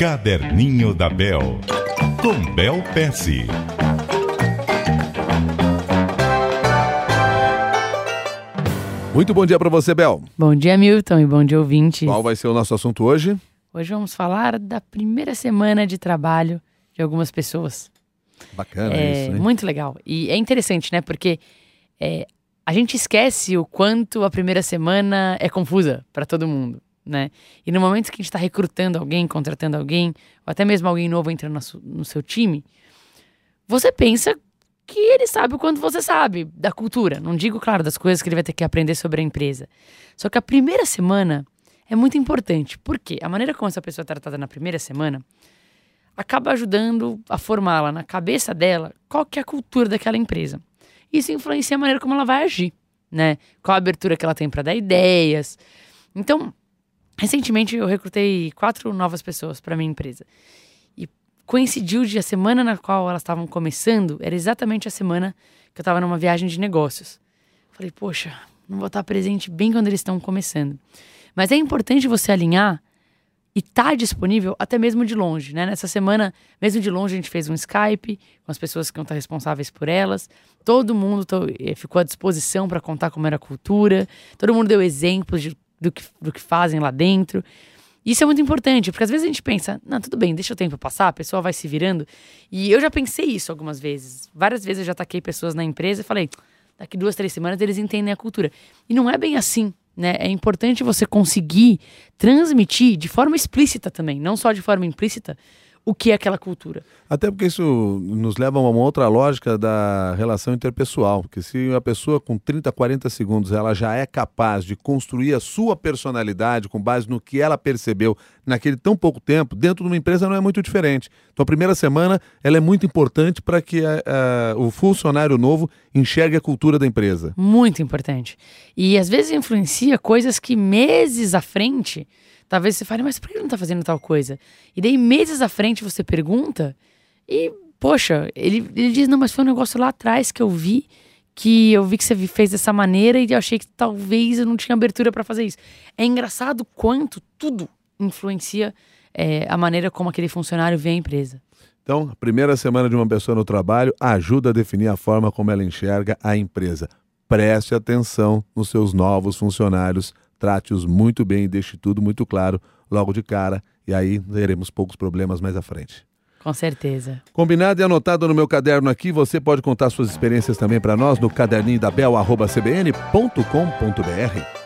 Caderninho da Bel, com Bel Pesce. Muito bom dia para você, Bel. Bom dia, Milton, e bom dia, ouvintes. Qual vai ser o nosso assunto hoje? Hoje vamos falar da primeira semana de trabalho de algumas pessoas. Bacana é isso, hein? muito legal. E é interessante, né? Porque é, a gente esquece o quanto a primeira semana é confusa para todo mundo, né? E no momento que a gente está recrutando alguém, contratando alguém, ou até mesmo alguém novo entrando no, no seu time, você pensa que ele sabe o quanto você sabe da cultura. Não digo, claro, das coisas que ele vai ter que aprender sobre a empresa. Só que a primeira semana é muito importante. Por quê? A maneira como essa pessoa é tratada na primeira semana acaba ajudando a formá-la na cabeça dela qual que é a cultura daquela empresa. Isso influencia a maneira como ela vai agir, né? Qual a abertura que ela tem para dar ideias. Então, recentemente eu recrutei quatro novas pessoas para minha empresa. E coincidiu de a semana na qual elas estavam começando, era exatamente a semana que eu estava numa viagem de negócios. Falei, poxa, não vou estar presente bem quando eles estão começando. Mas é importante você alinhar e tá disponível até mesmo de longe, né? Nessa semana, mesmo de longe, a gente fez um Skype com as pessoas que vão estar responsáveis por elas. Todo mundo eh, ficou à disposição para contar como era a cultura. Todo mundo deu exemplos de- do, que, do que fazem lá dentro. Isso é muito importante, porque às vezes a gente pensa, não, tudo bem, deixa o tempo passar, a pessoa vai se virando. E eu já pensei isso algumas vezes. Várias vezes eu já taquei pessoas na empresa e falei, daqui duas, três semanas eles entendem a cultura. E não é bem assim, né? É importante você conseguir transmitir de forma explícita também, não só de forma implícita, o que é aquela cultura. Até porque isso nos leva a uma outra lógica da relação interpessoal. Porque se a pessoa com 30, 40 segundos ela já é capaz de construir a sua personalidade com base no que ela percebeu naquele tão pouco tempo, dentro de uma empresa não é muito diferente. Então a primeira semana ela é muito importante para que a- a- o funcionário novo enxergue a cultura da empresa. Muito importante. E às vezes influencia coisas que meses à frente, talvez você fale, mas por que ele não tá fazendo tal coisa? E daí meses à frente você pergunta e, poxa, ele, ele diz, não, mas foi um negócio lá atrás que eu vi, que eu vi que você fez dessa maneira e eu achei que talvez eu não tinha abertura para fazer isso. É engraçado quanto tudo influencia é, a maneira como aquele funcionário vê a empresa. Então, a primeira semana de uma pessoa no trabalho ajuda a definir a forma como ela enxerga a empresa. Preste atenção nos seus novos funcionários, trate-os muito bem e deixe tudo muito claro logo de cara, e aí teremos poucos problemas mais à frente. Com certeza. Combinado e anotado no meu caderno aqui, você pode contar suas experiências também para nós no caderninho da bel@cbn.com.br.